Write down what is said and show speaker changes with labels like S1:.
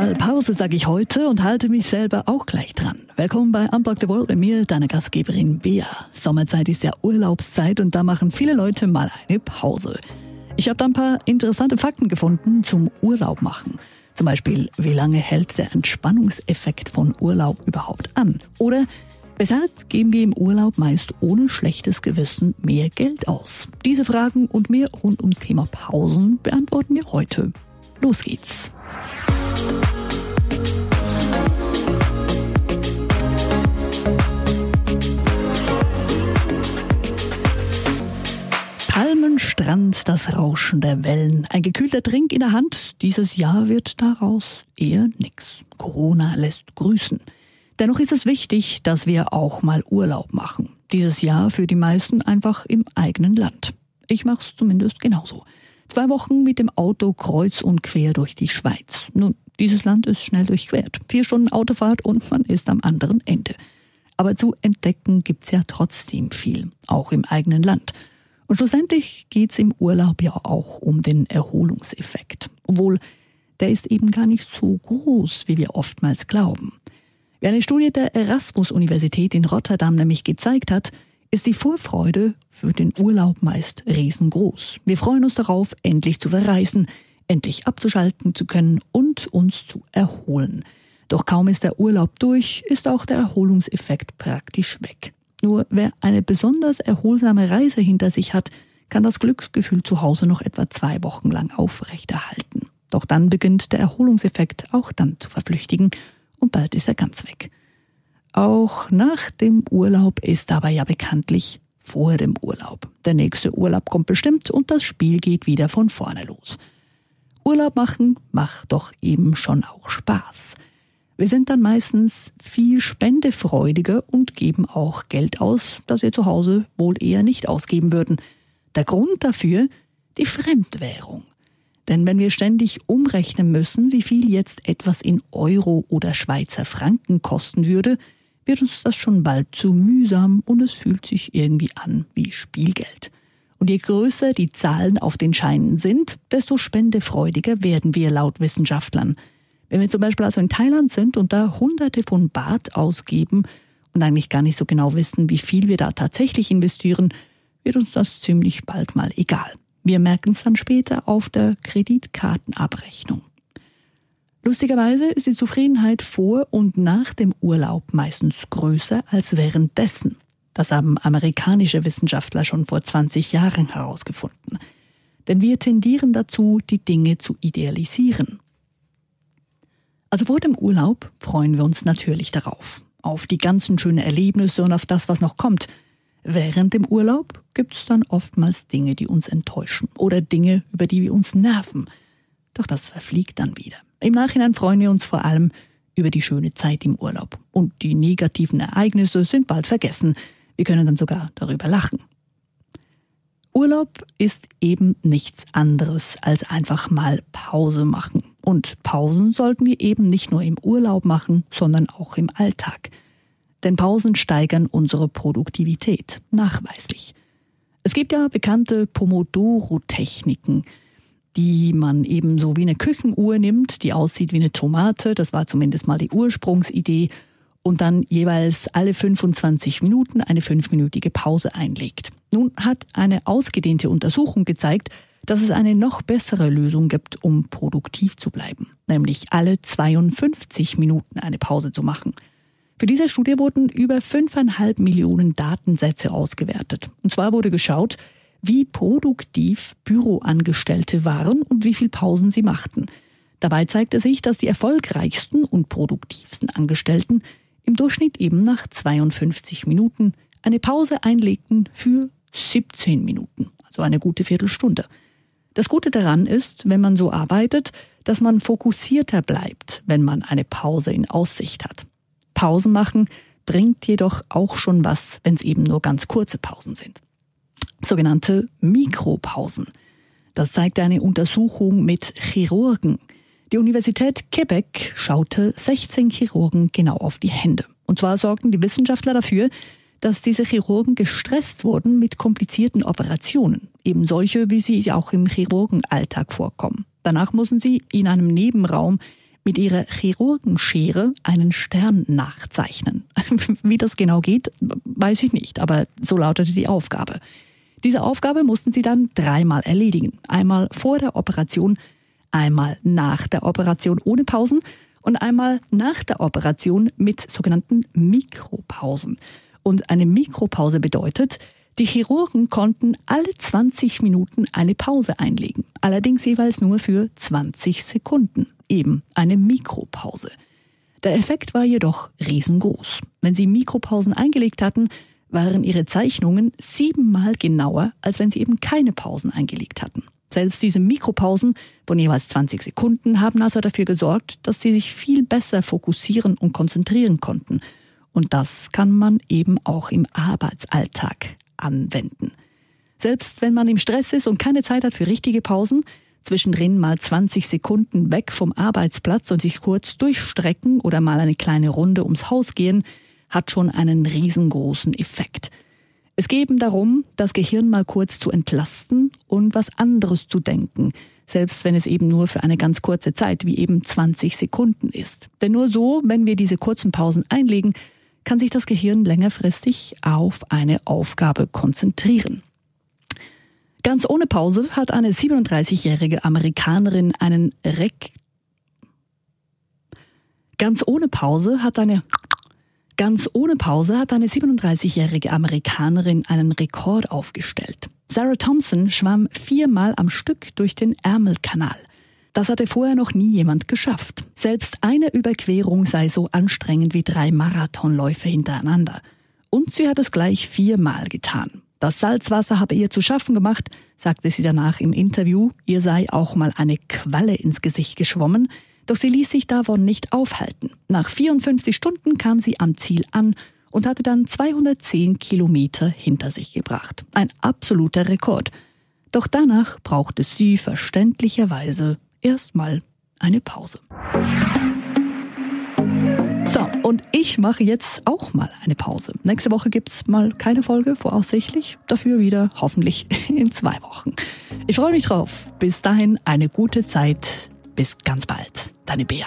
S1: Mal Pause sage ich heute und halte mich selber auch gleich dran. Willkommen bei Unblock the World bei mir, deiner Gastgeberin Bea. Sommerzeit ist ja Urlaubszeit und da machen viele Leute mal eine Pause. Ich habe da ein paar interessante Fakten gefunden zum Urlaub machen. Zum Beispiel, wie lange hält der Entspannungseffekt von Urlaub überhaupt an? Oder weshalb geben wir im Urlaub meist ohne schlechtes Gewissen mehr Geld aus? Diese Fragen und mehr rund ums Thema Pausen beantworten wir heute. Los geht's! Palmenstrand, das Rauschen der Wellen, ein gekühlter Trink in der Hand. Dieses Jahr wird daraus eher nix. Corona lässt grüßen. Dennoch ist es wichtig, dass wir auch mal Urlaub machen. Dieses Jahr für die meisten einfach im eigenen Land. Ich mach's zumindest genauso. Zwei Wochen mit dem Auto kreuz und quer durch die Schweiz. Nun, dieses Land ist schnell durchquert. Vier Stunden Autofahrt und man ist am anderen Ende. Aber zu entdecken gibt's ja trotzdem viel, auch im eigenen Land. Und schlussendlich geht's im Urlaub ja auch um den Erholungseffekt. Obwohl der ist eben gar nicht so groß, wie wir oftmals glauben. Wie eine Studie der Erasmus-Universität in Rotterdam nämlich gezeigt hat, ist die Vorfreude für den Urlaub meist riesengroß. Wir freuen uns darauf, endlich zu verreisen, endlich abzuschalten zu können und uns zu erholen. Doch kaum ist der Urlaub durch, ist auch der Erholungseffekt praktisch weg. Nur wer eine besonders erholsame Reise hinter sich hat, kann das Glücksgefühl zu Hause noch etwa zwei Wochen lang aufrechterhalten. Doch dann beginnt der Erholungseffekt auch dann zu verflüchtigen und bald ist er ganz weg. Auch nach dem Urlaub ist aber ja bekanntlich vor dem Urlaub. Der nächste Urlaub kommt bestimmt und das Spiel geht wieder von vorne los. Urlaub machen macht doch eben schon auch Spaß. Wir sind dann meistens viel spendefreudiger und geben auch Geld aus, das wir zu Hause wohl eher nicht ausgeben würden. Der Grund dafür die Fremdwährung. Denn wenn wir ständig umrechnen müssen, wie viel jetzt etwas in Euro oder Schweizer Franken kosten würde, wird uns das schon bald zu mühsam und es fühlt sich irgendwie an wie Spielgeld. Und je größer die Zahlen auf den Scheinen sind, desto spendefreudiger werden wir laut Wissenschaftlern. Wenn wir zum Beispiel also in Thailand sind und da Hunderte von Baht ausgeben und eigentlich gar nicht so genau wissen, wie viel wir da tatsächlich investieren, wird uns das ziemlich bald mal egal. Wir merken es dann später auf der Kreditkartenabrechnung. Lustigerweise ist die Zufriedenheit vor und nach dem Urlaub meistens größer als währenddessen. Das haben amerikanische Wissenschaftler schon vor 20 Jahren herausgefunden. Denn wir tendieren dazu, die Dinge zu idealisieren. Also vor dem Urlaub freuen wir uns natürlich darauf. Auf die ganzen schönen Erlebnisse und auf das, was noch kommt. Während dem Urlaub gibt es dann oftmals Dinge, die uns enttäuschen oder Dinge, über die wir uns nerven. Doch das verfliegt dann wieder. Im Nachhinein freuen wir uns vor allem über die schöne Zeit im Urlaub. Und die negativen Ereignisse sind bald vergessen. Wir können dann sogar darüber lachen. Urlaub ist eben nichts anderes als einfach mal Pause machen. Und Pausen sollten wir eben nicht nur im Urlaub machen, sondern auch im Alltag. Denn Pausen steigern unsere Produktivität, nachweislich. Es gibt ja bekannte Pomodoro-Techniken, die man eben so wie eine Küchenuhr nimmt, die aussieht wie eine Tomate. Das war zumindest mal die Ursprungsidee. Und dann jeweils alle 25 Minuten eine fünfminütige Pause einlegt. Nun hat eine ausgedehnte Untersuchung gezeigt, dass es eine noch bessere Lösung gibt, um produktiv zu bleiben, nämlich alle 52 Minuten eine Pause zu machen. Für diese Studie wurden über fünfeinhalb Millionen Datensätze ausgewertet. Und zwar wurde geschaut, wie produktiv Büroangestellte waren und wie viel Pausen sie machten. Dabei zeigte sich, dass die erfolgreichsten und produktivsten Angestellten im Durchschnitt eben nach 52 Minuten eine Pause einlegten für 17 Minuten, also eine gute Viertelstunde. Das Gute daran ist, wenn man so arbeitet, dass man fokussierter bleibt, wenn man eine Pause in Aussicht hat. Pausen machen bringt jedoch auch schon was, wenn es eben nur ganz kurze Pausen sind sogenannte Mikropausen. Das zeigte eine Untersuchung mit Chirurgen. Die Universität Quebec schaute 16 Chirurgen genau auf die Hände. Und zwar sorgten die Wissenschaftler dafür, dass diese Chirurgen gestresst wurden mit komplizierten Operationen, eben solche, wie sie auch im Chirurgenalltag vorkommen. Danach mussten sie in einem Nebenraum mit ihrer Chirurgenschere einen Stern nachzeichnen. Wie das genau geht, weiß ich nicht, aber so lautete die Aufgabe. Diese Aufgabe mussten sie dann dreimal erledigen. Einmal vor der Operation, einmal nach der Operation ohne Pausen und einmal nach der Operation mit sogenannten Mikropausen. Und eine Mikropause bedeutet, die Chirurgen konnten alle 20 Minuten eine Pause einlegen, allerdings jeweils nur für 20 Sekunden, eben eine Mikropause. Der Effekt war jedoch riesengroß. Wenn sie Mikropausen eingelegt hatten, waren ihre Zeichnungen siebenmal genauer, als wenn sie eben keine Pausen eingelegt hatten. Selbst diese Mikropausen von jeweils 20 Sekunden haben also dafür gesorgt, dass sie sich viel besser fokussieren und konzentrieren konnten. Und das kann man eben auch im Arbeitsalltag anwenden. Selbst wenn man im Stress ist und keine Zeit hat für richtige Pausen, zwischendrin mal 20 Sekunden weg vom Arbeitsplatz und sich kurz durchstrecken oder mal eine kleine Runde ums Haus gehen, hat schon einen riesengroßen Effekt. Es geht darum, das Gehirn mal kurz zu entlasten und was anderes zu denken, selbst wenn es eben nur für eine ganz kurze Zeit, wie eben 20 Sekunden ist. Denn nur so, wenn wir diese kurzen Pausen einlegen, kann sich das Gehirn längerfristig auf eine Aufgabe konzentrieren. Ganz ohne Pause hat eine 37-jährige Amerikanerin einen Rek Ganz ohne Pause hat eine Ganz ohne Pause hat eine 37-jährige Amerikanerin einen Rekord aufgestellt. Sarah Thompson schwamm viermal am Stück durch den Ärmelkanal. Das hatte vorher noch nie jemand geschafft. Selbst eine Überquerung sei so anstrengend wie drei Marathonläufe hintereinander. Und sie hat es gleich viermal getan. Das Salzwasser habe ihr zu schaffen gemacht, sagte sie danach im Interview. Ihr sei auch mal eine Qualle ins Gesicht geschwommen. Doch sie ließ sich davon nicht aufhalten. Nach 54 Stunden kam sie am Ziel an und hatte dann 210 Kilometer hinter sich gebracht. Ein absoluter Rekord. Doch danach brauchte sie verständlicherweise erstmal eine Pause. So, und ich mache jetzt auch mal eine Pause. Nächste Woche gibt es mal keine Folge, voraussichtlich. Dafür wieder hoffentlich in zwei Wochen. Ich freue mich drauf. Bis dahin eine gute Zeit. Bis ganz bald. Deine Bea.